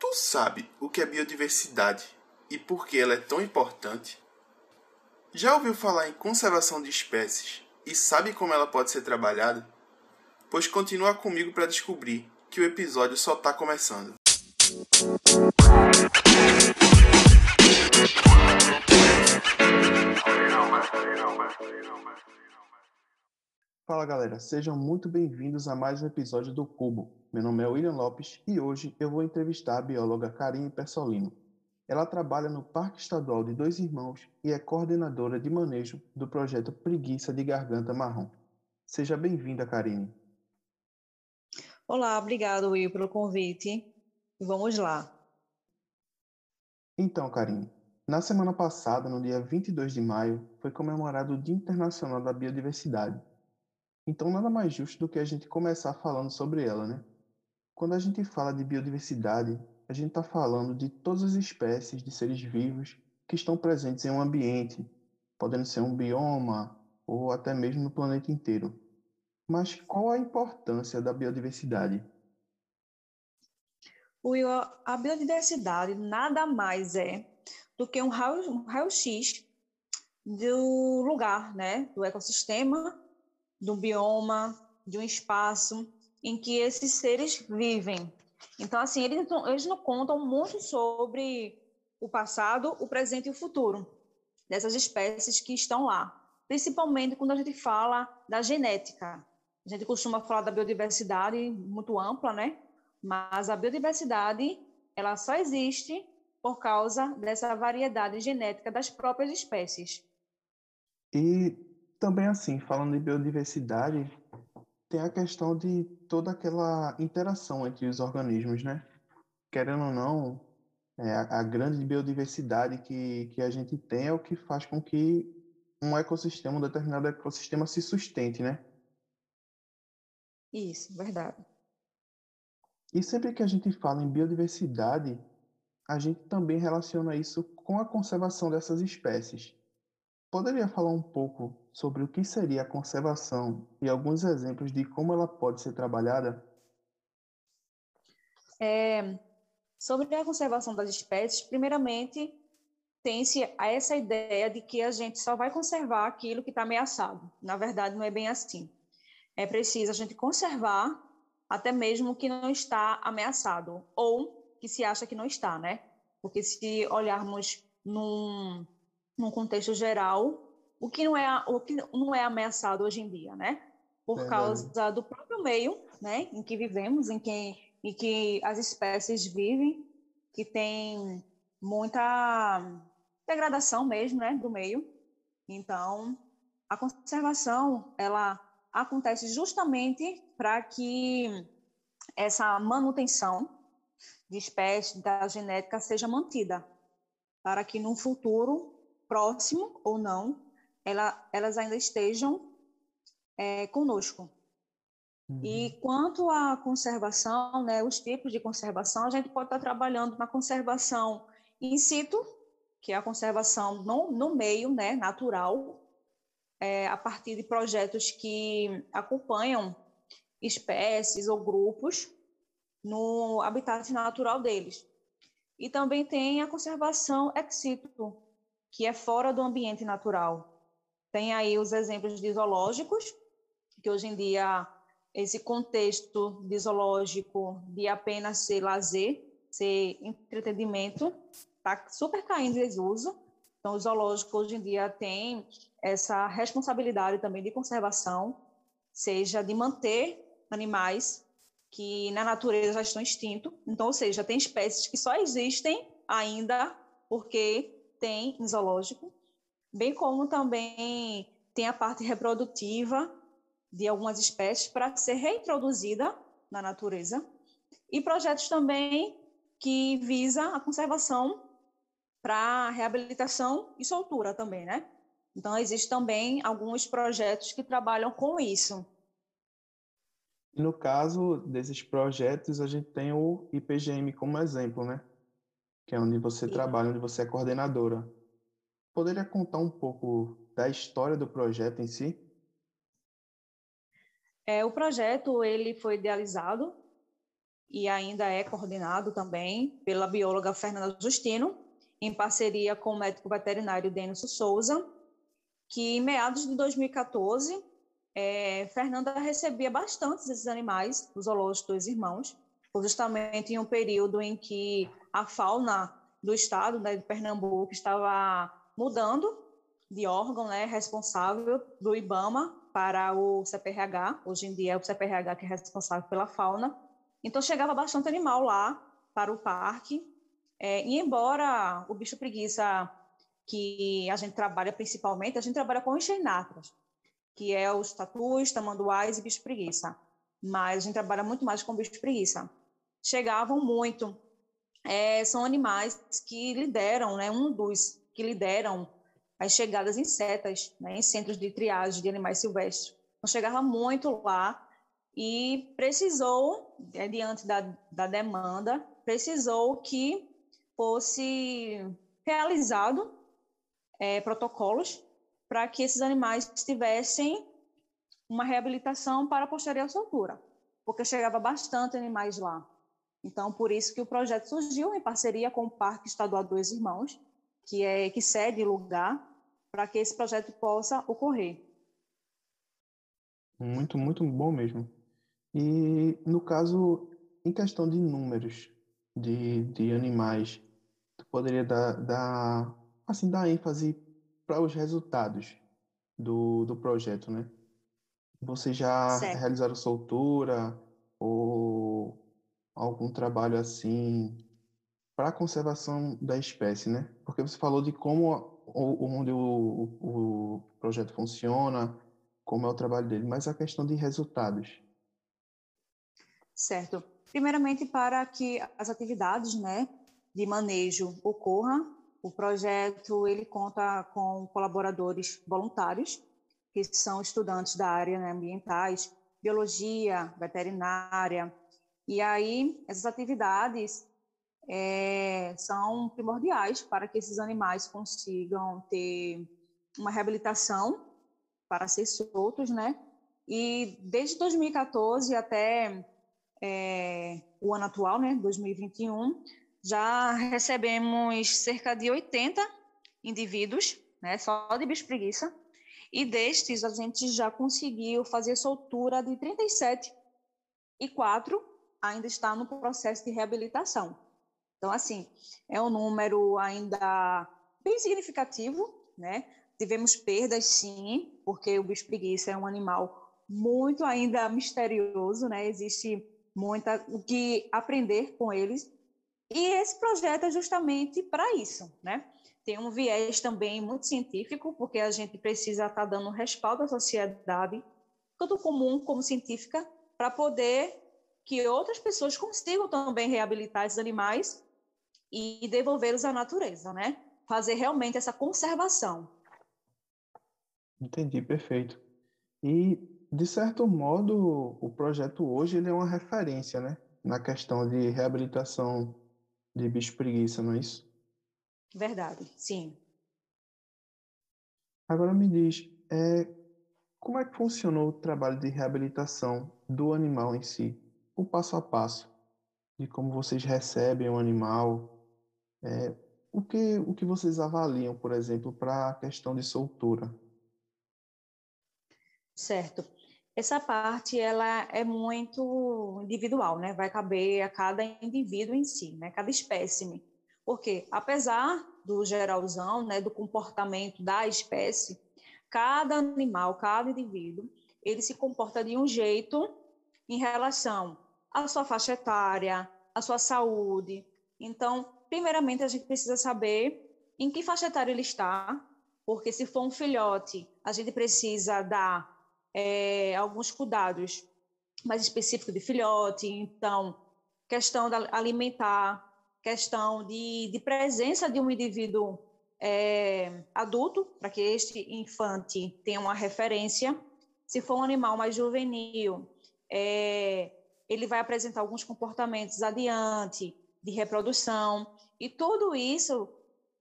Tu sabe o que é biodiversidade e por que ela é tão importante? Já ouviu falar em conservação de espécies e sabe como ela pode ser trabalhada? Pois continua comigo para descobrir que o episódio só está começando. Fala galera, sejam muito bem-vindos a mais um episódio do Cubo. Meu nome é William Lopes e hoje eu vou entrevistar a bióloga Karine Persolino. Ela trabalha no Parque Estadual de Dois Irmãos e é coordenadora de manejo do projeto Preguiça de Garganta Marrom. Seja bem-vinda, Karine. Olá, obrigado, Will, pelo convite. Vamos lá. Então, Karine, na semana passada, no dia 22 de maio, foi comemorado o Dia Internacional da Biodiversidade. Então, nada mais justo do que a gente começar falando sobre ela, né? Quando a gente fala de biodiversidade, a gente está falando de todas as espécies de seres vivos que estão presentes em um ambiente, podendo ser um bioma ou até mesmo no planeta inteiro. Mas qual a importância da biodiversidade? Will, a biodiversidade nada mais é do que um raio-x do lugar, né? do ecossistema do bioma, de um espaço em que esses seres vivem. Então, assim, eles, eles não contam muito sobre o passado, o presente e o futuro dessas espécies que estão lá, principalmente quando a gente fala da genética. A gente costuma falar da biodiversidade muito ampla, né? Mas a biodiversidade, ela só existe por causa dessa variedade genética das próprias espécies. E também, assim, falando de biodiversidade, tem a questão de toda aquela interação entre os organismos, né? Querendo ou não, é, a, a grande biodiversidade que, que a gente tem é o que faz com que um ecossistema, um determinado ecossistema se sustente, né? Isso, verdade. E sempre que a gente fala em biodiversidade, a gente também relaciona isso com a conservação dessas espécies. Poderia falar um pouco sobre o que seria a conservação e alguns exemplos de como ela pode ser trabalhada? É, sobre a conservação das espécies, primeiramente, tem-se essa ideia de que a gente só vai conservar aquilo que está ameaçado. Na verdade, não é bem assim. É preciso a gente conservar até mesmo o que não está ameaçado, ou que se acha que não está, né? Porque se olharmos num num contexto geral, o que não é o que não é ameaçado hoje em dia, né? Por Verdade. causa do próprio meio, né, em que vivemos, em que em que as espécies vivem, que tem muita degradação mesmo, né, do meio. Então, a conservação, ela acontece justamente para que essa manutenção de espécies da genética seja mantida, para que no futuro próximo ou não, ela, elas ainda estejam é, conosco. Uhum. E quanto à conservação, né, os tipos de conservação, a gente pode estar trabalhando na conservação in situ, que é a conservação no, no meio né, natural, é, a partir de projetos que acompanham espécies ou grupos no habitat natural deles. E também tem a conservação ex situ, que é fora do ambiente natural. Tem aí os exemplos de zoológicos, que hoje em dia esse contexto de zoológico de apenas ser lazer, ser entretenimento, está super caindo em desuso. Então, o zoológico hoje em dia tem essa responsabilidade também de conservação, seja de manter animais que na natureza já estão extintos. Então, ou seja, tem espécies que só existem ainda porque tem em zoológico, bem como também tem a parte reprodutiva de algumas espécies para ser reintroduzida na natureza e projetos também que visa a conservação para reabilitação e soltura também, né? Então existem também alguns projetos que trabalham com isso. No caso desses projetos, a gente tem o IPGM como exemplo, né? Que é onde você Sim. trabalha, onde você é coordenadora. Poderia contar um pouco da história do projeto em si? É, o projeto ele foi idealizado e ainda é coordenado também pela bióloga Fernanda Justino, em parceria com o médico veterinário Denilson Souza, que em meados de 2014, é, Fernanda recebia bastante esses animais do zoológico dos irmãos, justamente em um período em que a fauna do estado né, de Pernambuco estava mudando de órgão né, responsável do IBAMA para o CPRH, hoje em dia é o CPRH que é responsável pela fauna, então chegava bastante animal lá para o parque, é, e embora o bicho preguiça que a gente trabalha principalmente, a gente trabalha com enxenatras, que é os tatus, tamanduás e bicho preguiça. Mas a gente trabalha muito mais com bicho preguiça. Chegavam muito. É, são animais que lideram, né, um dos que lideram as chegadas em setas, né, em centros de triagem de animais silvestres. Então, chegava muito lá e precisou, é, diante da, da demanda, precisou que fosse realizado é, protocolos para que esses animais tivessem uma reabilitação para a posterior soltura, porque chegava bastante animais lá. Então, por isso que o projeto surgiu em parceria com o Parque Estadual dos Irmãos, que é que cede lugar para que esse projeto possa ocorrer. Muito, muito bom mesmo. E no caso, em questão de números de, de animais, tu poderia dar, dar assim, dar ênfase para os resultados do, do projeto, né? Vocês já certo. realizaram soltura ou algum trabalho assim para a conservação da espécie, né? Porque você falou de como onde o, o projeto funciona, como é o trabalho dele, mas a questão de resultados. Certo. Primeiramente, para que as atividades né, de manejo ocorram, o projeto ele conta com colaboradores voluntários, que são estudantes da área né, ambientais, biologia, veterinária. E aí, essas atividades é, são primordiais para que esses animais consigam ter uma reabilitação para ser soltos, né? E desde 2014 até é, o ano atual, né, 2021, já recebemos cerca de 80 indivíduos, né, só de bicho preguiça, e destes a gente já conseguiu fazer soltura de 37 e quatro ainda está no processo de reabilitação. Então, assim, é um número ainda bem significativo, né? Tivemos perdas, sim, porque o bicho preguiça é um animal muito ainda misterioso, né? Existe muita o que aprender com eles, e esse projeto é justamente para isso, né? Tem um viés também muito científico, porque a gente precisa estar tá dando respaldo à sociedade, tanto comum como científica, para poder que outras pessoas consigam também reabilitar esses animais e devolvê-los à natureza, né? Fazer realmente essa conservação. Entendi, perfeito. E, de certo modo, o projeto hoje ele é uma referência, né? Na questão de reabilitação de bicho preguiça, não é isso? Verdade, sim. Agora me diz, é, como é que funcionou o trabalho de reabilitação do animal em si? O passo a passo de como vocês recebem o animal, é, o, que, o que vocês avaliam, por exemplo, para a questão de soltura? Certo. Essa parte ela é muito individual, né? Vai caber a cada indivíduo em si, né? Cada espécime. Porque apesar do geralzão, né, do comportamento da espécie, cada animal, cada indivíduo, ele se comporta de um jeito em relação à sua faixa etária, à sua saúde. Então, primeiramente a gente precisa saber em que faixa etária ele está, porque se for um filhote, a gente precisa dar é, alguns cuidados mais específicos de filhote, então, questão alimentar, questão de, de presença de um indivíduo é, adulto, para que este infante tenha uma referência. Se for um animal mais juvenil, é, ele vai apresentar alguns comportamentos adiante de reprodução, e tudo isso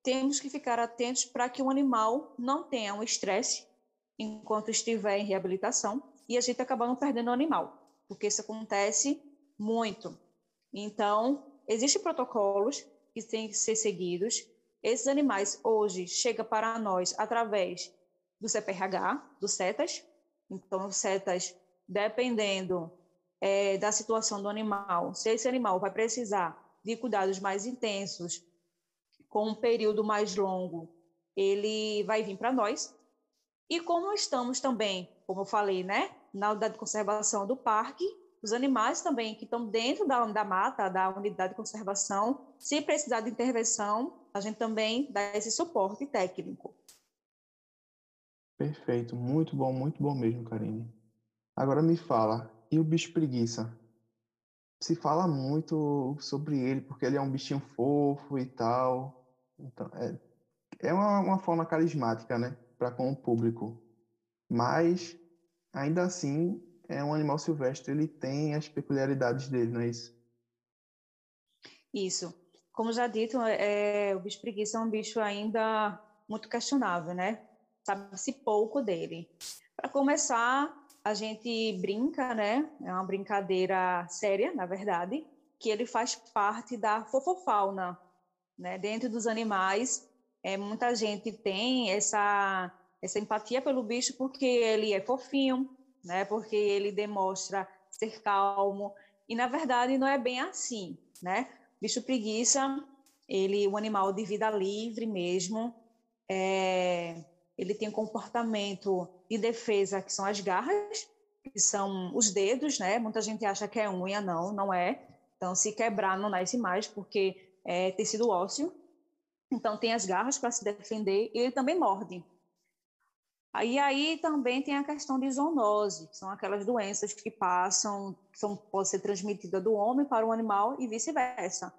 temos que ficar atentos para que o animal não tenha um estresse enquanto estiver em reabilitação e a gente acaba não perdendo o animal, porque isso acontece muito. Então, existem protocolos que têm que ser seguidos. Esses animais hoje chegam para nós através do CPRH, do CETAS. Então, o CETAS, dependendo é, da situação do animal, se esse animal vai precisar de cuidados mais intensos, com um período mais longo, ele vai vir para nós. E como estamos também, como eu falei, né, na unidade de conservação do parque, os animais também que estão dentro da, da mata, da unidade de conservação, se precisar de intervenção, a gente também dá esse suporte técnico. Perfeito, muito bom, muito bom mesmo, Karine. Agora me fala, e o bicho preguiça? Se fala muito sobre ele, porque ele é um bichinho fofo e tal. Então, é, é uma, uma forma carismática, né, para com o público. Mas, ainda assim, é um animal silvestre, ele tem as peculiaridades dele, não é isso? Isso. Como já dito, é, o bicho preguiça é um bicho ainda muito questionável, né? Sabe-se pouco dele. Para começar, a gente brinca, né? É uma brincadeira séria, na verdade, que ele faz parte da fofofauna, né? Dentro dos animais, é, muita gente tem essa essa empatia pelo bicho porque ele é fofinho, né? Porque ele demonstra ser calmo e na verdade não é bem assim, né? Bicho preguiça, ele um animal de vida livre mesmo, é, ele tem um comportamento de defesa que são as garras, que são os dedos, né? Muita gente acha que é unha, não, não é. Então, se quebrar, não nasce mais, porque é tecido ósseo. Então, tem as garras para se defender e ele também morde. E aí também tem a questão de zoonose, que são aquelas doenças que passam, que são, pode ser transmitida do homem para o animal e vice-versa.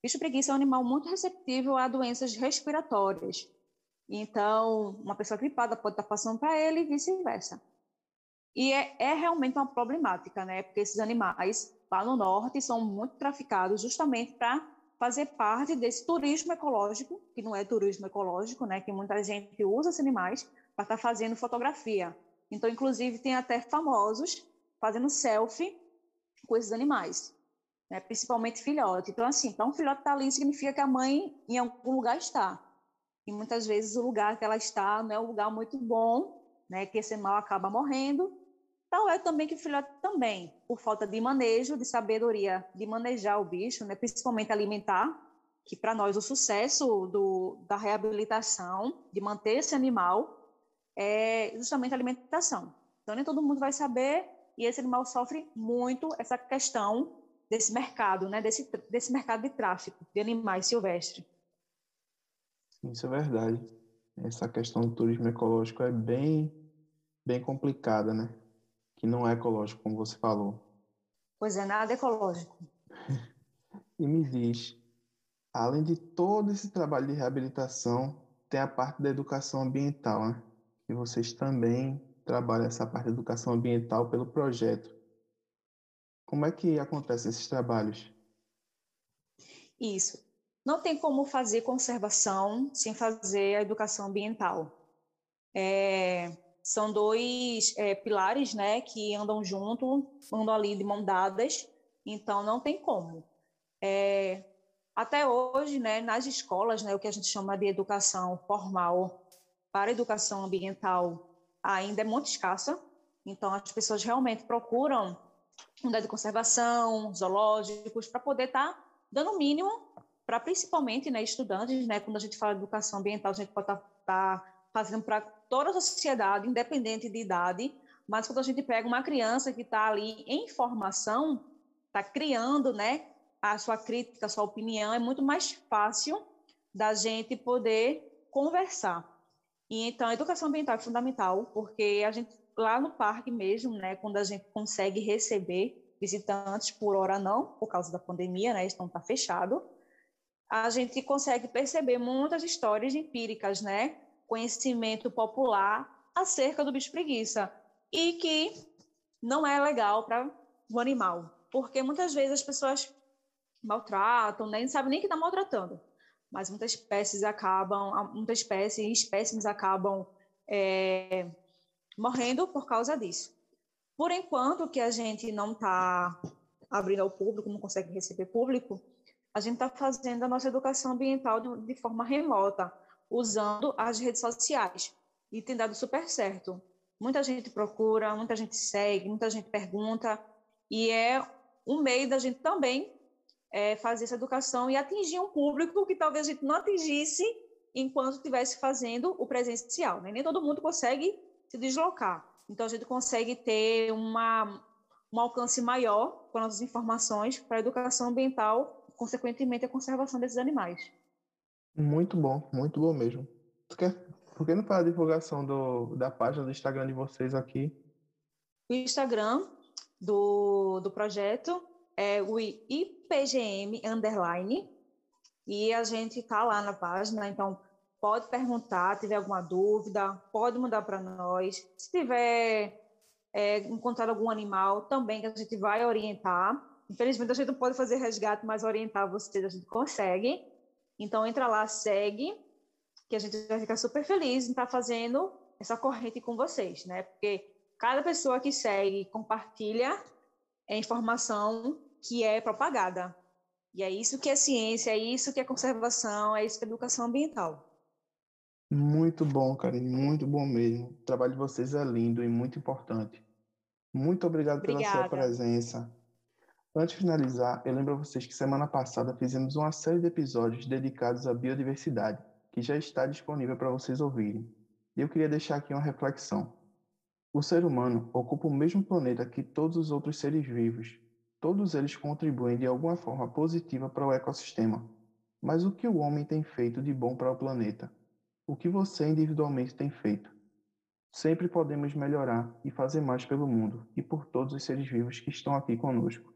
Bicho preguiça é um animal muito receptível a doenças respiratórias. Então, uma pessoa gripada pode estar passando para ele e vice-versa. E é, é, realmente uma problemática, né? Porque esses animais lá no norte são muito traficados justamente para fazer parte desse turismo ecológico, que não é turismo ecológico, né? Que muita gente usa esses animais para estar fazendo fotografia. Então, inclusive, tem até famosos fazendo selfie com esses animais, né? principalmente filhote. Então, assim, para um filhote estar tá ali significa que a mãe em algum lugar está. E muitas vezes o lugar que ela está não é um lugar muito bom, né? que esse animal acaba morrendo. Tal é também que o filhote também, por falta de manejo, de sabedoria de manejar o bicho, né? principalmente alimentar, que para nós o sucesso do, da reabilitação, de manter esse animal, é justamente a alimentação. Então, nem todo mundo vai saber, e esse animal sofre muito essa questão desse mercado, né? desse, desse mercado de tráfico de animais silvestres. Isso é verdade. Essa questão do turismo ecológico é bem, bem complicada, né? Que não é ecológico, como você falou. Pois é, nada ecológico. e me diz, além de todo esse trabalho de reabilitação, tem a parte da educação ambiental, né? e vocês também trabalham essa parte de educação ambiental pelo projeto. Como é que acontecem esses trabalhos? Isso. Não tem como fazer conservação sem fazer a educação ambiental. É, são dois é, pilares né, que andam junto, andam ali de mão dadas, então não tem como. É, até hoje, né, nas escolas, né, o que a gente chama de educação formal para educação ambiental ainda é muito escassa, então as pessoas realmente procuram unidade de conservação, zoológicos, para poder estar tá dando o mínimo para principalmente né, estudantes, né, quando a gente fala de educação ambiental, a gente pode estar tá, tá fazendo para toda a sociedade, independente de idade, mas quando a gente pega uma criança que está ali em formação, está criando né, a sua crítica, a sua opinião, é muito mais fácil da gente poder conversar. E então a educação ambiental é fundamental, porque a gente lá no parque mesmo, né, quando a gente consegue receber visitantes por hora não, por causa da pandemia, né, estão tá fechado, a gente consegue perceber muitas histórias empíricas, né, conhecimento popular acerca do bicho preguiça. E que não é legal para o animal, porque muitas vezes as pessoas maltratam, né, não sabem nem que está maltratando. Mas muitas espécies acabam, muitas espécies espécimes acabam é, morrendo por causa disso. Por enquanto que a gente não está abrindo ao público, não consegue receber público, a gente está fazendo a nossa educação ambiental de, de forma remota, usando as redes sociais. E tem dado super certo. Muita gente procura, muita gente segue, muita gente pergunta, e é um meio da gente também é, fazer essa educação e atingir um público que talvez a gente não atingisse enquanto estivesse fazendo o presencial. Né? Nem todo mundo consegue se deslocar. Então, a gente consegue ter uma, um alcance maior com as informações para a educação ambiental, consequentemente, a conservação desses animais. Muito bom, muito bom mesmo. Por que não faz a divulgação do, da página do Instagram de vocês aqui? O Instagram do, do projeto é o IPGM Underline, e a gente está lá na página, então pode perguntar, tiver alguma dúvida, pode mandar para nós. Se tiver é, encontrar algum animal, também que a gente vai orientar. Infelizmente, a gente não pode fazer resgate, mas orientar vocês a gente consegue. Então, entra lá, segue, que a gente vai ficar super feliz em estar fazendo essa corrente com vocês, né? Porque cada pessoa que segue compartilha é informação que é propagada. E é isso que é ciência, é isso que é conservação, é isso que é educação ambiental. Muito bom, Karine, muito bom mesmo. O trabalho de vocês é lindo e muito importante. Muito obrigado Obrigada. pela sua presença. Antes de finalizar, eu lembro a vocês que semana passada fizemos uma série de episódios dedicados à biodiversidade, que já está disponível para vocês ouvirem. E eu queria deixar aqui uma reflexão. O ser humano ocupa o mesmo planeta que todos os outros seres vivos. Todos eles contribuem de alguma forma positiva para o ecossistema. Mas o que o homem tem feito de bom para o planeta? O que você individualmente tem feito? Sempre podemos melhorar e fazer mais pelo mundo e por todos os seres vivos que estão aqui conosco.